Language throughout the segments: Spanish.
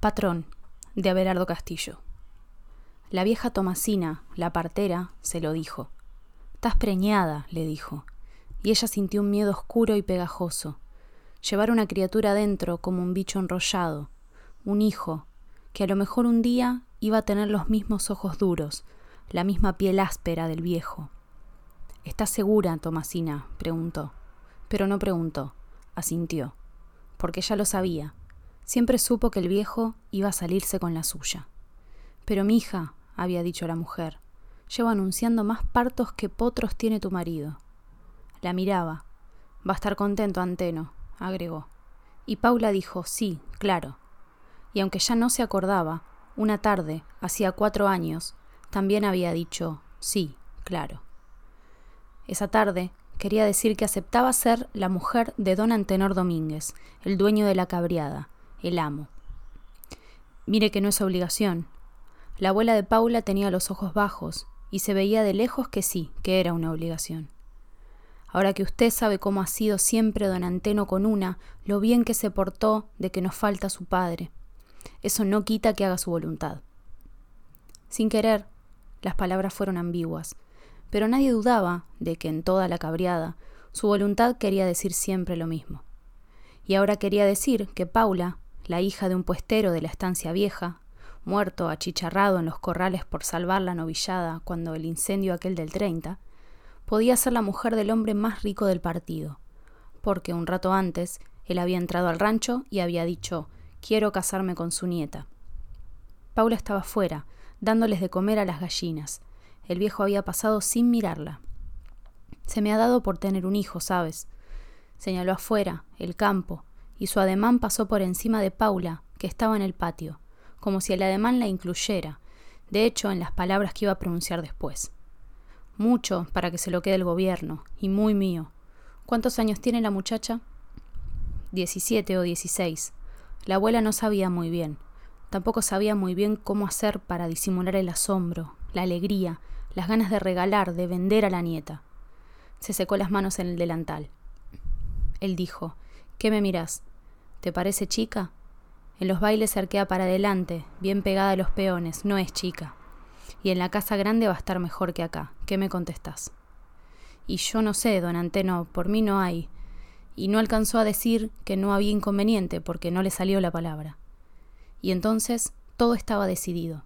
Patrón, de Abelardo Castillo. La vieja Tomasina, la partera, se lo dijo. Estás preñada, le dijo, y ella sintió un miedo oscuro y pegajoso. Llevar una criatura dentro como un bicho enrollado, un hijo, que a lo mejor un día iba a tener los mismos ojos duros, la misma piel áspera del viejo. ¿Estás segura, Tomasina? preguntó. Pero no preguntó, asintió, porque ya lo sabía Siempre supo que el viejo iba a salirse con la suya. Pero mi hija, había dicho la mujer, llevo anunciando más partos que potros tiene tu marido. La miraba. Va a estar contento, Anteno, agregó. Y Paula dijo, sí, claro. Y aunque ya no se acordaba, una tarde, hacía cuatro años, también había dicho, sí, claro. Esa tarde quería decir que aceptaba ser la mujer de don Antenor Domínguez, el dueño de la cabriada, el amo. Mire que no es obligación. La abuela de Paula tenía los ojos bajos y se veía de lejos que sí, que era una obligación. Ahora que usted sabe cómo ha sido siempre don Anteno con una, lo bien que se portó de que nos falta su padre. Eso no quita que haga su voluntad. Sin querer, las palabras fueron ambiguas, pero nadie dudaba de que en toda la cabriada su voluntad quería decir siempre lo mismo. Y ahora quería decir que Paula, la hija de un puestero de la estancia vieja, muerto achicharrado en los corrales por salvar la novillada cuando el incendio aquel del 30, podía ser la mujer del hombre más rico del partido, porque un rato antes él había entrado al rancho y había dicho quiero casarme con su nieta. Paula estaba fuera, dándoles de comer a las gallinas. El viejo había pasado sin mirarla. Se me ha dado por tener un hijo, ¿sabes? Señaló afuera, el campo, y su ademán pasó por encima de Paula, que estaba en el patio, como si el ademán la incluyera, de hecho en las palabras que iba a pronunciar después. Mucho para que se lo quede el gobierno, y muy mío. ¿Cuántos años tiene la muchacha? Diecisiete o dieciséis. La abuela no sabía muy bien. Tampoco sabía muy bien cómo hacer para disimular el asombro, la alegría, las ganas de regalar, de vender a la nieta. Se secó las manos en el delantal. Él dijo, ¿Qué me mirás? ¿Te parece chica? En los bailes arquea para adelante, bien pegada a los peones, no es chica. Y en la casa grande va a estar mejor que acá. ¿Qué me contestás? Y yo no sé, don Anteno, por mí no hay. Y no alcanzó a decir que no había inconveniente porque no le salió la palabra. Y entonces todo estaba decidido.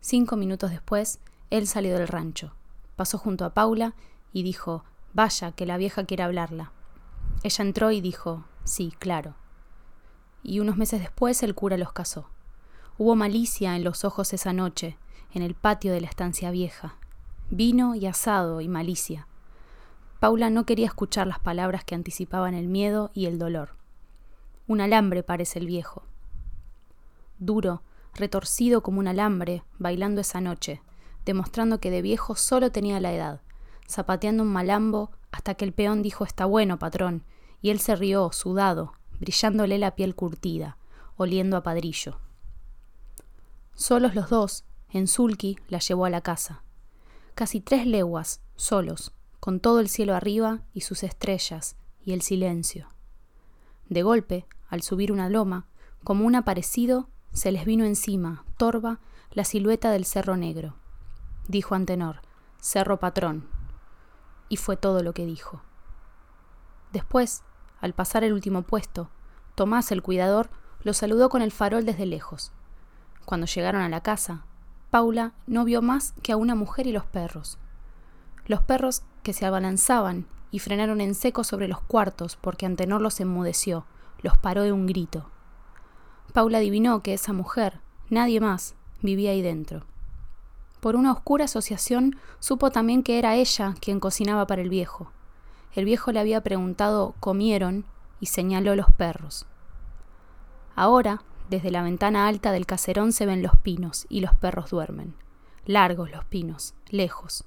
Cinco minutos después, él salió del rancho, pasó junto a Paula y dijo, Vaya, que la vieja quiere hablarla. Ella entró y dijo, Sí, claro y unos meses después el cura los casó. Hubo malicia en los ojos esa noche, en el patio de la estancia vieja. Vino y asado y malicia. Paula no quería escuchar las palabras que anticipaban el miedo y el dolor. Un alambre parece el viejo. Duro, retorcido como un alambre, bailando esa noche, demostrando que de viejo solo tenía la edad, zapateando un malambo hasta que el peón dijo está bueno, patrón, y él se rió, sudado, brillándole la piel curtida, oliendo a padrillo. Solos los dos, en Sulki la llevó a la casa. Casi tres leguas, solos, con todo el cielo arriba y sus estrellas y el silencio. De golpe, al subir una loma, como un aparecido, se les vino encima, torva, la silueta del Cerro Negro. Dijo Antenor, Cerro Patrón. Y fue todo lo que dijo. Después, al pasar el último puesto, Tomás, el cuidador, lo saludó con el farol desde lejos. Cuando llegaron a la casa, Paula no vio más que a una mujer y los perros. Los perros que se abalanzaban y frenaron en seco sobre los cuartos porque Antenor los enmudeció, los paró de un grito. Paula adivinó que esa mujer, nadie más, vivía ahí dentro. Por una oscura asociación supo también que era ella quien cocinaba para el viejo. El viejo le había preguntado ¿comieron? y señaló los perros. Ahora, desde la ventana alta del caserón se ven los pinos y los perros duermen. Largos los pinos, lejos.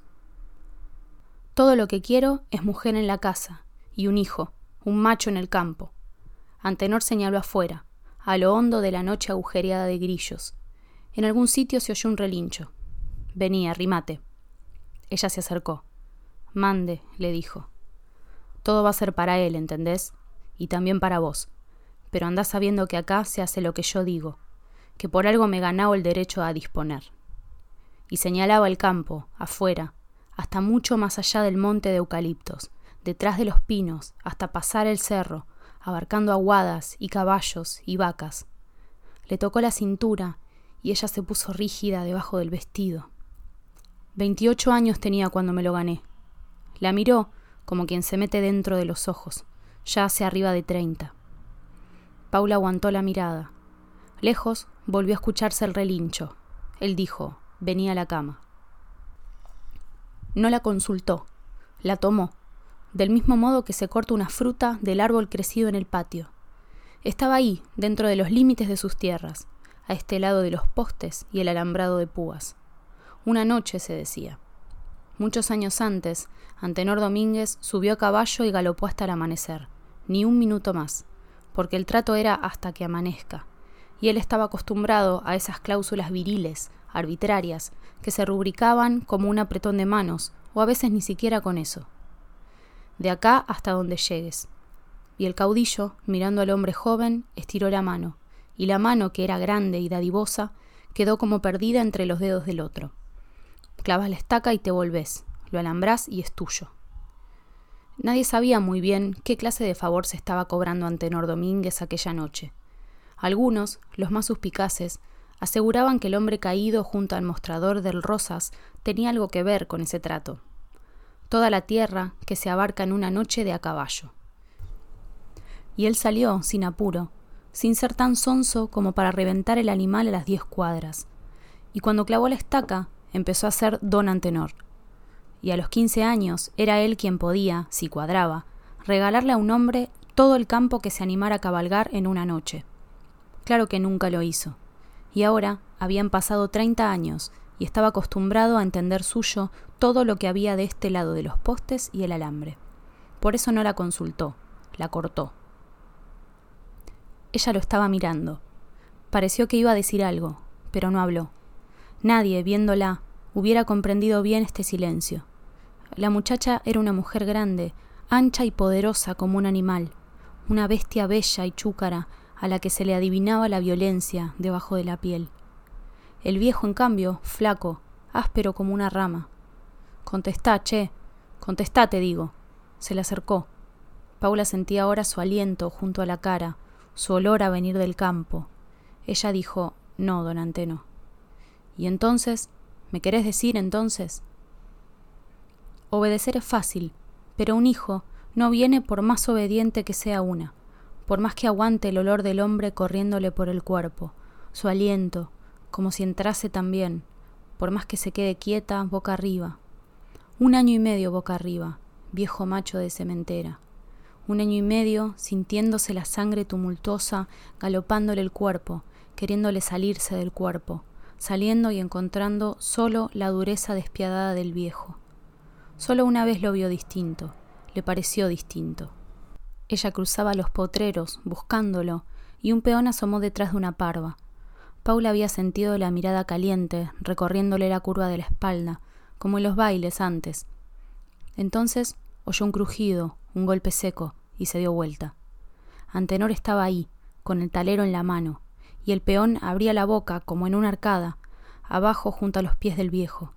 Todo lo que quiero es mujer en la casa y un hijo, un macho en el campo. Antenor señaló afuera, a lo hondo de la noche agujereada de grillos. En algún sitio se oyó un relincho. Venía, rimate. Ella se acercó. Mande, le dijo. Todo va a ser para él, ¿entendés? Y también para vos. Pero andás sabiendo que acá se hace lo que yo digo. que por algo me ganaba el derecho a disponer. Y señalaba el campo, afuera, hasta mucho más allá del monte de eucaliptos, detrás de los pinos, hasta pasar el cerro, abarcando aguadas y caballos y vacas. Le tocó la cintura y ella se puso rígida debajo del vestido. Veintiocho años tenía cuando me lo gané. La miró como quien se mete dentro de los ojos, ya hace arriba de treinta. Paula aguantó la mirada. Lejos volvió a escucharse el relincho. Él dijo, venía a la cama. No la consultó, la tomó, del mismo modo que se corta una fruta del árbol crecido en el patio. Estaba ahí, dentro de los límites de sus tierras, a este lado de los postes y el alambrado de púas. Una noche, se decía. Muchos años antes, Antenor Domínguez subió a caballo y galopó hasta el amanecer, ni un minuto más, porque el trato era hasta que amanezca, y él estaba acostumbrado a esas cláusulas viriles, arbitrarias, que se rubricaban como un apretón de manos, o a veces ni siquiera con eso de acá hasta donde llegues. Y el caudillo, mirando al hombre joven, estiró la mano, y la mano, que era grande y dadivosa, quedó como perdida entre los dedos del otro. Clavas la estaca y te volvés, lo alambrás y es tuyo. Nadie sabía muy bien qué clase de favor se estaba cobrando ante Domínguez aquella noche. Algunos, los más suspicaces, aseguraban que el hombre caído junto al mostrador del Rosas tenía algo que ver con ese trato, toda la tierra que se abarca en una noche de a caballo. Y él salió, sin apuro, sin ser tan sonso como para reventar el animal a las diez cuadras, y cuando clavó la estaca, empezó a ser don Antenor. Y a los quince años era él quien podía, si cuadraba, regalarle a un hombre todo el campo que se animara a cabalgar en una noche. Claro que nunca lo hizo. Y ahora habían pasado treinta años y estaba acostumbrado a entender suyo todo lo que había de este lado de los postes y el alambre. Por eso no la consultó, la cortó. Ella lo estaba mirando. Pareció que iba a decir algo, pero no habló. Nadie, viéndola, hubiera comprendido bien este silencio. La muchacha era una mujer grande, ancha y poderosa como un animal, una bestia bella y chúcara a la que se le adivinaba la violencia debajo de la piel. El viejo, en cambio, flaco, áspero como una rama. Contestá, che. Contestá, te digo. Se le acercó. Paula sentía ahora su aliento junto a la cara, su olor a venir del campo. Ella dijo, no, don Anteno. ¿Y entonces? ¿Me querés decir entonces? Obedecer es fácil, pero un hijo no viene por más obediente que sea una, por más que aguante el olor del hombre corriéndole por el cuerpo, su aliento, como si entrase también, por más que se quede quieta, boca arriba. Un año y medio boca arriba, viejo macho de cementera. Un año y medio sintiéndose la sangre tumultuosa, galopándole el cuerpo, queriéndole salirse del cuerpo, saliendo y encontrando solo la dureza despiadada del viejo. Solo una vez lo vio distinto, le pareció distinto. Ella cruzaba los potreros, buscándolo, y un peón asomó detrás de una parva, Paula había sentido la mirada caliente recorriéndole la curva de la espalda, como en los bailes antes. Entonces oyó un crujido, un golpe seco, y se dio vuelta. Antenor estaba ahí, con el talero en la mano, y el peón abría la boca como en una arcada, abajo junto a los pies del viejo.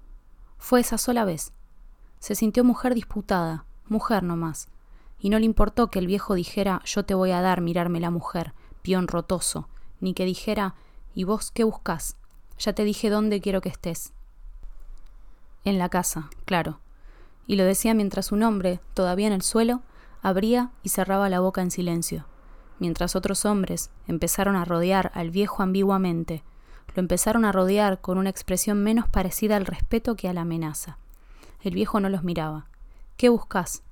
Fue esa sola vez. Se sintió mujer disputada, mujer no más, y no le importó que el viejo dijera yo te voy a dar mirarme la mujer, peón rotoso, ni que dijera ¿Y vos qué buscas? Ya te dije dónde quiero que estés. En la casa, claro. Y lo decía mientras un hombre, todavía en el suelo, abría y cerraba la boca en silencio, mientras otros hombres empezaron a rodear al viejo ambiguamente, lo empezaron a rodear con una expresión menos parecida al respeto que a la amenaza. El viejo no los miraba. ¿Qué buscas?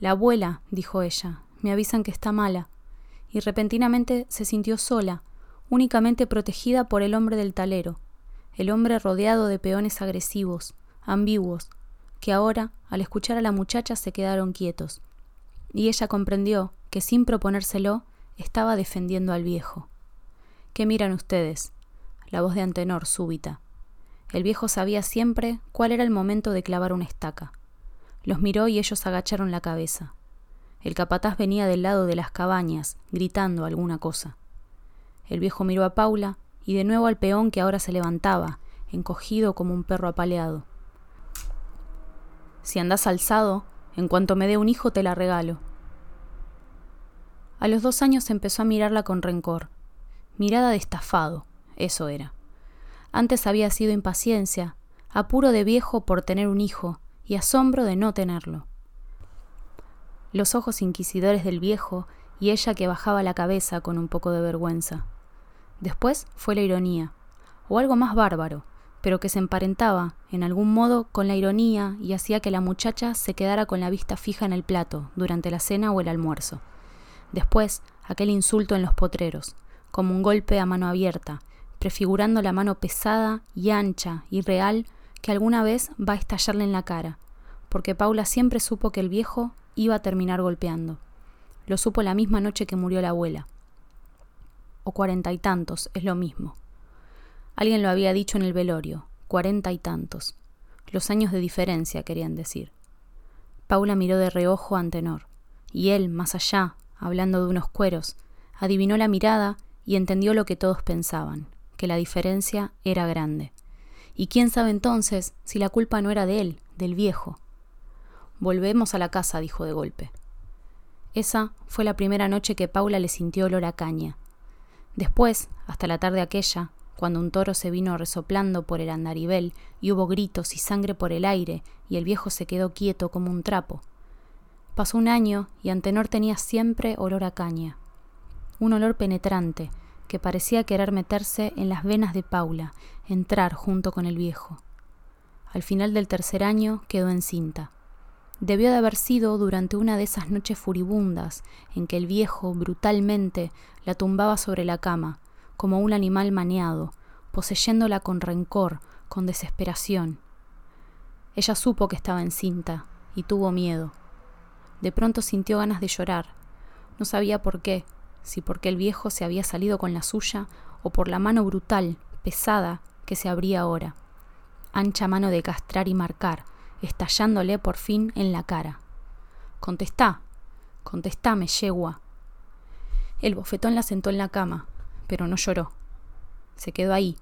La abuela, dijo ella, me avisan que está mala. Y repentinamente se sintió sola, únicamente protegida por el hombre del talero, el hombre rodeado de peones agresivos, ambiguos, que ahora, al escuchar a la muchacha, se quedaron quietos. Y ella comprendió que sin proponérselo estaba defendiendo al viejo. ¿Qué miran ustedes? La voz de Antenor súbita. El viejo sabía siempre cuál era el momento de clavar una estaca. Los miró y ellos agacharon la cabeza. El capataz venía del lado de las cabañas, gritando alguna cosa. El viejo miró a Paula y de nuevo al peón que ahora se levantaba, encogido como un perro apaleado. Si andás alzado, en cuanto me dé un hijo te la regalo. A los dos años empezó a mirarla con rencor. Mirada de estafado, eso era. Antes había sido impaciencia, apuro de viejo por tener un hijo y asombro de no tenerlo. Los ojos inquisidores del viejo y ella que bajaba la cabeza con un poco de vergüenza. Después fue la ironía, o algo más bárbaro, pero que se emparentaba, en algún modo, con la ironía y hacía que la muchacha se quedara con la vista fija en el plato durante la cena o el almuerzo. Después, aquel insulto en los potreros, como un golpe a mano abierta, prefigurando la mano pesada y ancha y real que alguna vez va a estallarle en la cara, porque Paula siempre supo que el viejo iba a terminar golpeando. Lo supo la misma noche que murió la abuela. O cuarenta y tantos, es lo mismo. Alguien lo había dicho en el velorio, cuarenta y tantos. Los años de diferencia, querían decir. Paula miró de reojo a Antenor, y él, más allá, hablando de unos cueros, adivinó la mirada y entendió lo que todos pensaban, que la diferencia era grande. Y quién sabe entonces si la culpa no era de él, del viejo. Volvemos a la casa, dijo de golpe. Esa fue la primera noche que Paula le sintió olor a caña. Después, hasta la tarde aquella, cuando un toro se vino resoplando por el andaribel y hubo gritos y sangre por el aire y el viejo se quedó quieto como un trapo. Pasó un año y Antenor tenía siempre olor a caña. Un olor penetrante que parecía querer meterse en las venas de Paula, entrar junto con el viejo. Al final del tercer año quedó encinta. Debió de haber sido durante una de esas noches furibundas en que el viejo brutalmente la tumbaba sobre la cama, como un animal maneado, poseyéndola con rencor, con desesperación. Ella supo que estaba encinta y tuvo miedo. De pronto sintió ganas de llorar. No sabía por qué, si porque el viejo se había salido con la suya o por la mano brutal, pesada, que se abría ahora. Ancha mano de castrar y marcar, estallándole por fin en la cara. Contestá, contestame, yegua. El bofetón la sentó en la cama, pero no lloró. Se quedó ahí,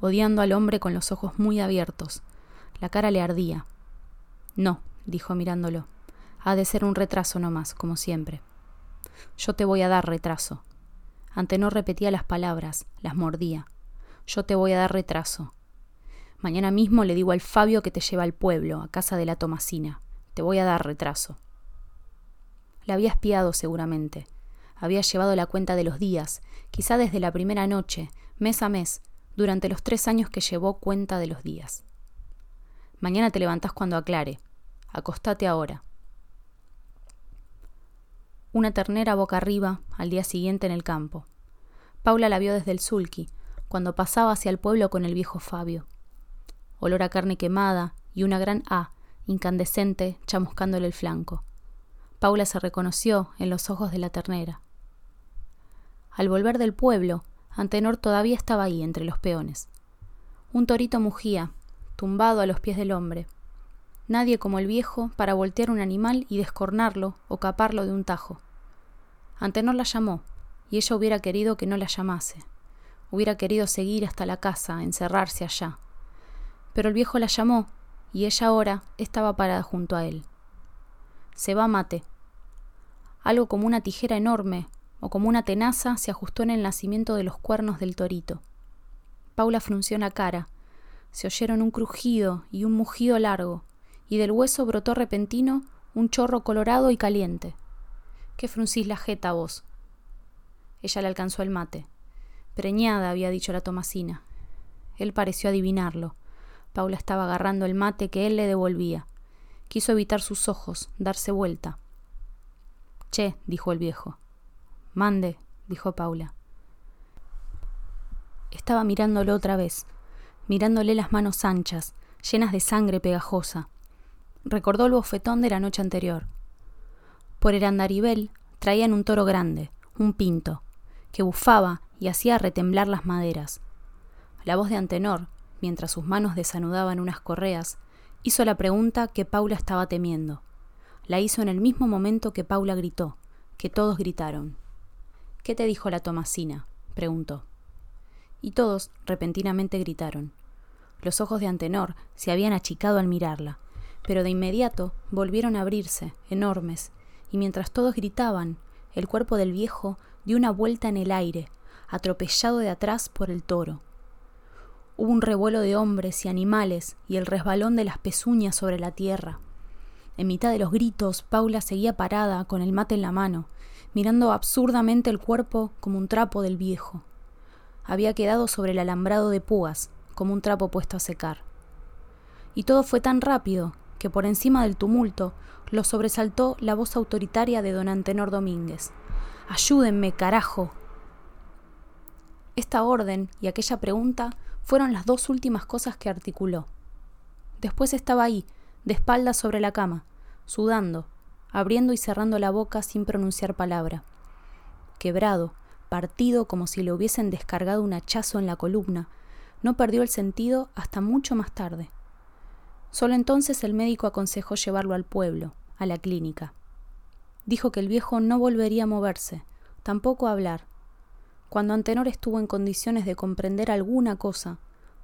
odiando al hombre con los ojos muy abiertos. La cara le ardía. No, dijo mirándolo. Ha de ser un retraso nomás, como siempre. Yo te voy a dar retraso. Antenor repetía las palabras, las mordía. Yo te voy a dar retraso. Mañana mismo le digo al Fabio que te lleva al pueblo, a casa de la Tomasina. Te voy a dar retraso. La había espiado seguramente. Había llevado la cuenta de los días, quizá desde la primera noche, mes a mes, durante los tres años que llevó cuenta de los días. Mañana te levantás cuando aclare. Acostate ahora. Una ternera boca arriba, al día siguiente en el campo. Paula la vio desde el sulky, cuando pasaba hacia el pueblo con el viejo Fabio olor a carne quemada y una gran A, incandescente, chamuscándole el flanco. Paula se reconoció en los ojos de la ternera. Al volver del pueblo, Antenor todavía estaba ahí entre los peones. Un torito mugía, tumbado a los pies del hombre. Nadie como el viejo para voltear un animal y descornarlo o caparlo de un tajo. Antenor la llamó, y ella hubiera querido que no la llamase. Hubiera querido seguir hasta la casa, encerrarse allá, pero el viejo la llamó, y ella ahora estaba parada junto a él. Se va mate. Algo como una tijera enorme o como una tenaza se ajustó en el nacimiento de los cuernos del torito. Paula frunció la cara. Se oyeron un crujido y un mugido largo, y del hueso brotó repentino un chorro colorado y caliente. ¿Qué fruncís la jeta vos? Ella le alcanzó el mate. Preñada, había dicho la Tomasina. Él pareció adivinarlo. Paula estaba agarrando el mate que él le devolvía. Quiso evitar sus ojos, darse vuelta. Che, dijo el viejo. Mande, dijo Paula. Estaba mirándolo otra vez, mirándole las manos anchas, llenas de sangre pegajosa. Recordó el bofetón de la noche anterior. Por el andaribel traían un toro grande, un pinto, que bufaba y hacía retemblar las maderas. La voz de Antenor, mientras sus manos desanudaban unas correas, hizo la pregunta que Paula estaba temiendo. La hizo en el mismo momento que Paula gritó, que todos gritaron. ¿Qué te dijo la Tomasina? preguntó. y todos repentinamente gritaron. Los ojos de Antenor se habían achicado al mirarla, pero de inmediato volvieron a abrirse, enormes, y mientras todos gritaban, el cuerpo del viejo dio una vuelta en el aire, atropellado de atrás por el toro. Hubo un revuelo de hombres y animales y el resbalón de las pezuñas sobre la tierra. En mitad de los gritos, Paula seguía parada, con el mate en la mano, mirando absurdamente el cuerpo como un trapo del viejo. Había quedado sobre el alambrado de púas, como un trapo puesto a secar. Y todo fue tan rápido que por encima del tumulto lo sobresaltó la voz autoritaria de don Antenor Domínguez. Ayúdenme, carajo. Esta orden y aquella pregunta fueron las dos últimas cosas que articuló. Después estaba ahí, de espaldas sobre la cama, sudando, abriendo y cerrando la boca sin pronunciar palabra. Quebrado, partido como si le hubiesen descargado un hachazo en la columna, no perdió el sentido hasta mucho más tarde. Solo entonces el médico aconsejó llevarlo al pueblo, a la clínica. Dijo que el viejo no volvería a moverse, tampoco a hablar. Cuando Antenor estuvo en condiciones de comprender alguna cosa,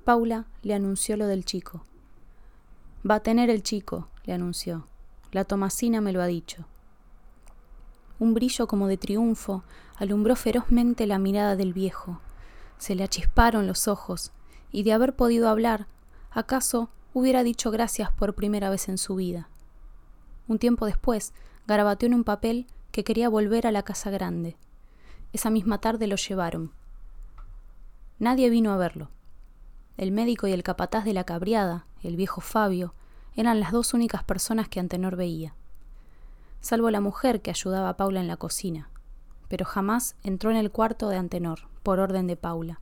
Paula le anunció lo del chico. Va a tener el chico, le anunció. La Tomasina me lo ha dicho. Un brillo como de triunfo alumbró ferozmente la mirada del viejo. Se le achisparon los ojos y de haber podido hablar, acaso hubiera dicho gracias por primera vez en su vida. Un tiempo después, garabateó en un papel que quería volver a la casa grande. Esa misma tarde lo llevaron. Nadie vino a verlo. El médico y el capataz de la cabriada, el viejo Fabio, eran las dos únicas personas que Antenor veía. Salvo la mujer que ayudaba a Paula en la cocina, pero jamás entró en el cuarto de Antenor, por orden de Paula.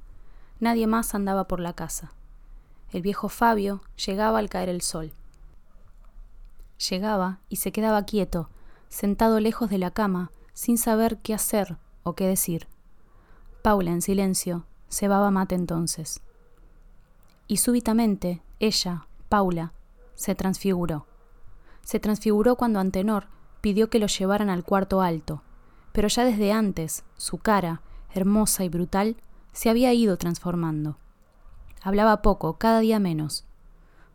Nadie más andaba por la casa. El viejo Fabio llegaba al caer el sol. Llegaba y se quedaba quieto, sentado lejos de la cama, sin saber qué hacer o qué decir. Paula, en silencio, cebaba mate entonces. Y súbitamente, ella, Paula, se transfiguró. Se transfiguró cuando Antenor pidió que lo llevaran al cuarto alto, pero ya desde antes, su cara, hermosa y brutal, se había ido transformando. Hablaba poco, cada día menos.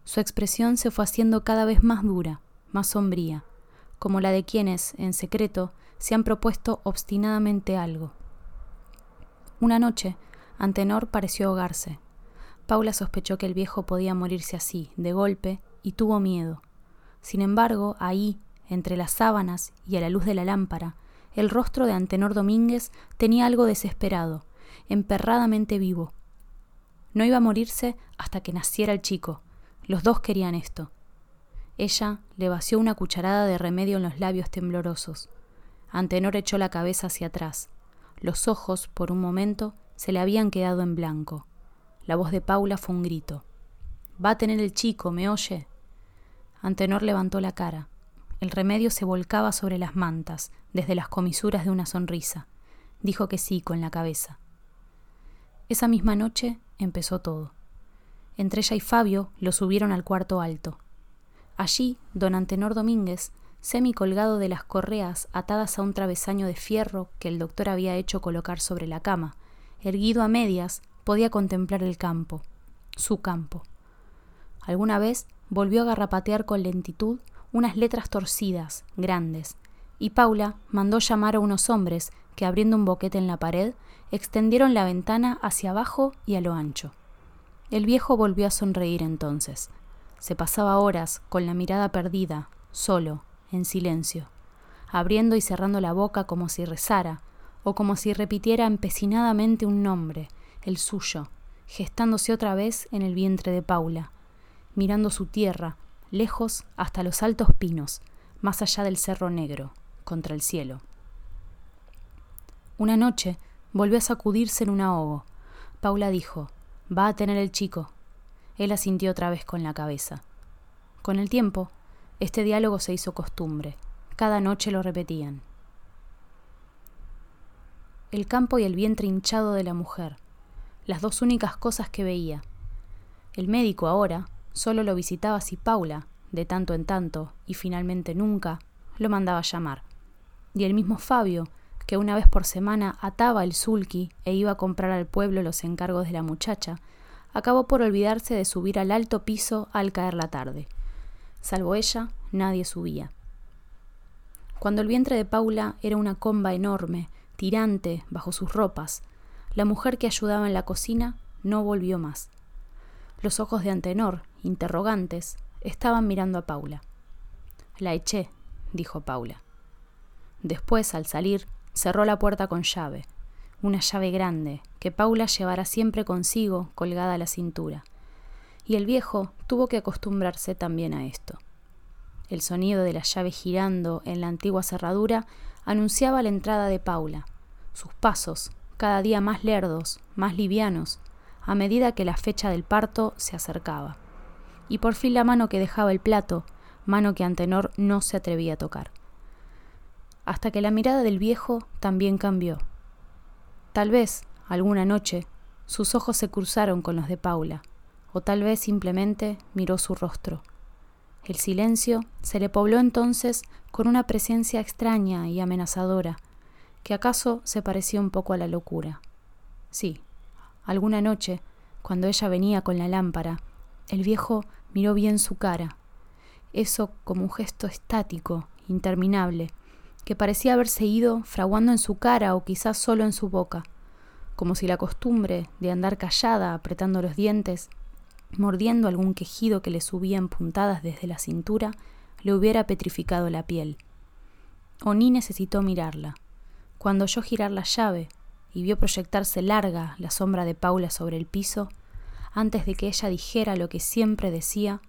Su expresión se fue haciendo cada vez más dura, más sombría, como la de quienes, en secreto, se han propuesto obstinadamente algo. Una noche, Antenor pareció ahogarse. Paula sospechó que el viejo podía morirse así, de golpe, y tuvo miedo. Sin embargo, ahí, entre las sábanas y a la luz de la lámpara, el rostro de Antenor Domínguez tenía algo desesperado, emperradamente vivo. No iba a morirse hasta que naciera el chico. Los dos querían esto. Ella le vació una cucharada de remedio en los labios temblorosos. Antenor echó la cabeza hacia atrás. Los ojos, por un momento, se le habían quedado en blanco. La voz de Paula fue un grito. Va a tener el chico, ¿me oye? Antenor levantó la cara. El remedio se volcaba sobre las mantas, desde las comisuras de una sonrisa. Dijo que sí con la cabeza. Esa misma noche empezó todo. Entre ella y Fabio lo subieron al cuarto alto. Allí, don Antenor Domínguez, semi colgado de las correas atadas a un travesaño de fierro que el doctor había hecho colocar sobre la cama, erguido a medias, podía contemplar el campo, su campo. Alguna vez volvió a garrapatear con lentitud unas letras torcidas, grandes, y Paula mandó llamar a unos hombres que, abriendo un boquete en la pared, extendieron la ventana hacia abajo y a lo ancho. El viejo volvió a sonreír entonces. Se pasaba horas con la mirada perdida, solo, en silencio, abriendo y cerrando la boca como si rezara, o como si repitiera empecinadamente un nombre, el suyo, gestándose otra vez en el vientre de Paula, mirando su tierra, lejos hasta los altos pinos, más allá del cerro negro, contra el cielo. Una noche, Volvió a sacudirse en un ahogo. Paula dijo, Va a tener el chico. Él asintió otra vez con la cabeza. Con el tiempo, este diálogo se hizo costumbre. Cada noche lo repetían. El campo y el vientre hinchado de la mujer, las dos únicas cosas que veía. El médico ahora solo lo visitaba si Paula, de tanto en tanto, y finalmente nunca, lo mandaba llamar. Y el mismo Fabio, que una vez por semana ataba el sulky e iba a comprar al pueblo los encargos de la muchacha, acabó por olvidarse de subir al alto piso al caer la tarde. Salvo ella, nadie subía. Cuando el vientre de Paula era una comba enorme, tirante, bajo sus ropas, la mujer que ayudaba en la cocina no volvió más. Los ojos de Antenor, interrogantes, estaban mirando a Paula. La eché, dijo Paula. Después, al salir, cerró la puerta con llave, una llave grande, que Paula llevara siempre consigo colgada a la cintura. Y el viejo tuvo que acostumbrarse también a esto. El sonido de la llave girando en la antigua cerradura anunciaba la entrada de Paula, sus pasos, cada día más lerdos, más livianos, a medida que la fecha del parto se acercaba. Y por fin la mano que dejaba el plato, mano que Antenor no se atrevía a tocar. Hasta que la mirada del viejo también cambió. Tal vez, alguna noche, sus ojos se cruzaron con los de Paula, o tal vez simplemente miró su rostro. El silencio se le pobló entonces con una presencia extraña y amenazadora, que acaso se parecía un poco a la locura. Sí, alguna noche, cuando ella venía con la lámpara, el viejo miró bien su cara, eso como un gesto estático, interminable, que parecía haberse ido fraguando en su cara o quizás solo en su boca, como si la costumbre de andar callada, apretando los dientes, mordiendo algún quejido que le subía en puntadas desde la cintura, le hubiera petrificado la piel. Oní necesitó mirarla. Cuando oyó girar la llave, y vio proyectarse larga la sombra de Paula sobre el piso, antes de que ella dijera lo que siempre decía,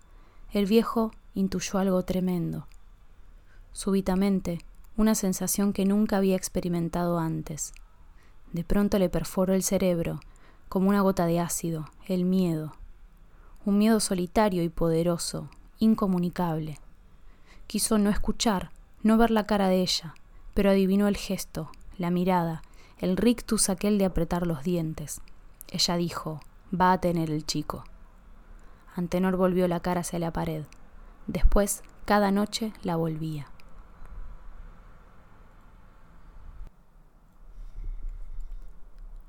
el viejo intuyó algo tremendo. Súbitamente, una sensación que nunca había experimentado antes. De pronto le perforó el cerebro, como una gota de ácido, el miedo. Un miedo solitario y poderoso, incomunicable. Quiso no escuchar, no ver la cara de ella, pero adivinó el gesto, la mirada, el rictus aquel de apretar los dientes. Ella dijo, va a tener el chico. Antenor volvió la cara hacia la pared. Después, cada noche la volvía.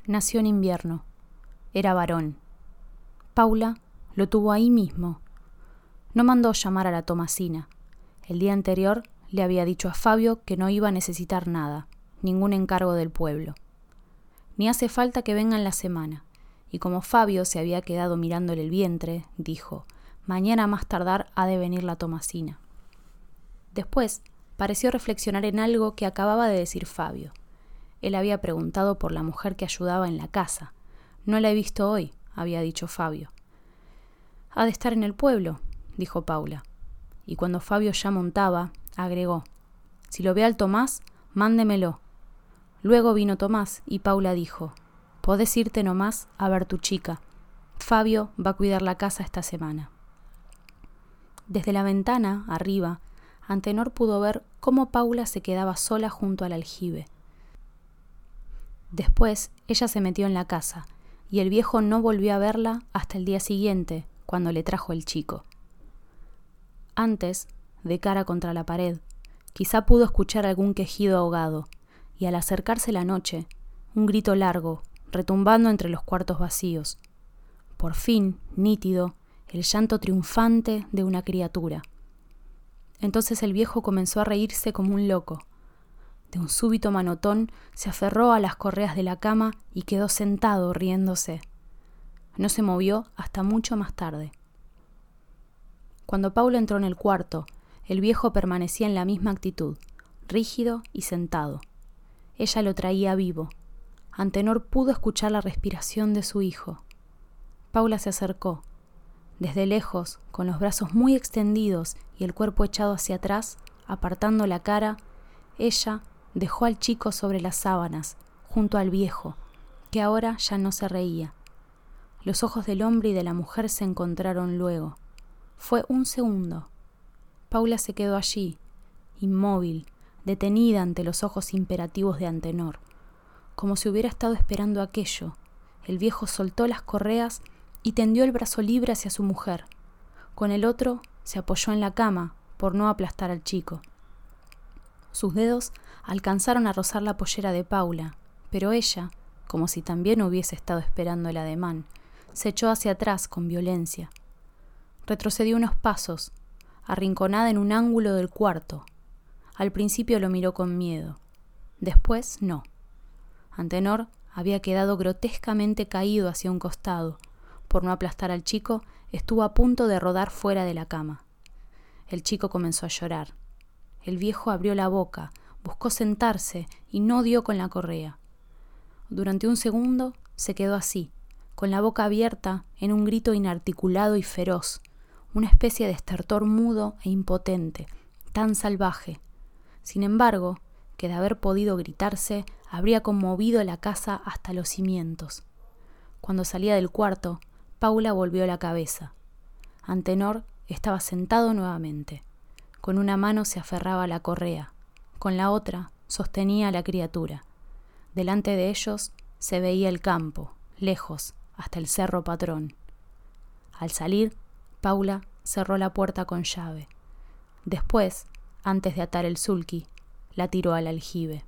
Nació en invierno. Era varón. Paula lo tuvo ahí mismo. No mandó llamar a la Tomasina. El día anterior le había dicho a Fabio que no iba a necesitar nada ningún encargo del pueblo. Ni hace falta que vengan la semana. Y como Fabio se había quedado mirándole el vientre, dijo, mañana más tardar ha de venir la Tomasina. Después pareció reflexionar en algo que acababa de decir Fabio. Él había preguntado por la mujer que ayudaba en la casa. No la he visto hoy, había dicho Fabio. Ha de estar en el pueblo, dijo Paula. Y cuando Fabio ya montaba, agregó, si lo ve al Tomás, mándemelo, Luego vino Tomás y Paula dijo, Podés irte nomás a ver tu chica. Fabio va a cuidar la casa esta semana. Desde la ventana, arriba, Antenor pudo ver cómo Paula se quedaba sola junto al aljibe. Después ella se metió en la casa, y el viejo no volvió a verla hasta el día siguiente, cuando le trajo el chico. Antes, de cara contra la pared, quizá pudo escuchar algún quejido ahogado, y al acercarse la noche, un grito largo, retumbando entre los cuartos vacíos. Por fin, nítido, el llanto triunfante de una criatura. Entonces el viejo comenzó a reírse como un loco. De un súbito manotón se aferró a las correas de la cama y quedó sentado riéndose. No se movió hasta mucho más tarde. Cuando Paulo entró en el cuarto, el viejo permanecía en la misma actitud, rígido y sentado. Ella lo traía vivo. Antenor pudo escuchar la respiración de su hijo. Paula se acercó. Desde lejos, con los brazos muy extendidos y el cuerpo echado hacia atrás, apartando la cara, ella dejó al chico sobre las sábanas, junto al viejo, que ahora ya no se reía. Los ojos del hombre y de la mujer se encontraron luego. Fue un segundo. Paula se quedó allí, inmóvil, detenida ante los ojos imperativos de Antenor, como si hubiera estado esperando aquello. El viejo soltó las correas y tendió el brazo libre hacia su mujer. Con el otro se apoyó en la cama por no aplastar al chico. Sus dedos alcanzaron a rozar la pollera de Paula, pero ella, como si también hubiese estado esperando el ademán, se echó hacia atrás con violencia. Retrocedió unos pasos, arrinconada en un ángulo del cuarto. Al principio lo miró con miedo, después no. Antenor había quedado grotescamente caído hacia un costado. Por no aplastar al chico, estuvo a punto de rodar fuera de la cama. El chico comenzó a llorar. El viejo abrió la boca, buscó sentarse y no dio con la correa. Durante un segundo se quedó así, con la boca abierta en un grito inarticulado y feroz, una especie de estertor mudo e impotente, tan salvaje. Sin embargo, que de haber podido gritarse, habría conmovido la casa hasta los cimientos. Cuando salía del cuarto, Paula volvió la cabeza. Antenor estaba sentado nuevamente. Con una mano se aferraba a la correa, con la otra sostenía a la criatura. Delante de ellos se veía el campo, lejos, hasta el cerro patrón. Al salir, Paula cerró la puerta con llave. Después, antes de atar el sulky, la tiró al aljibe.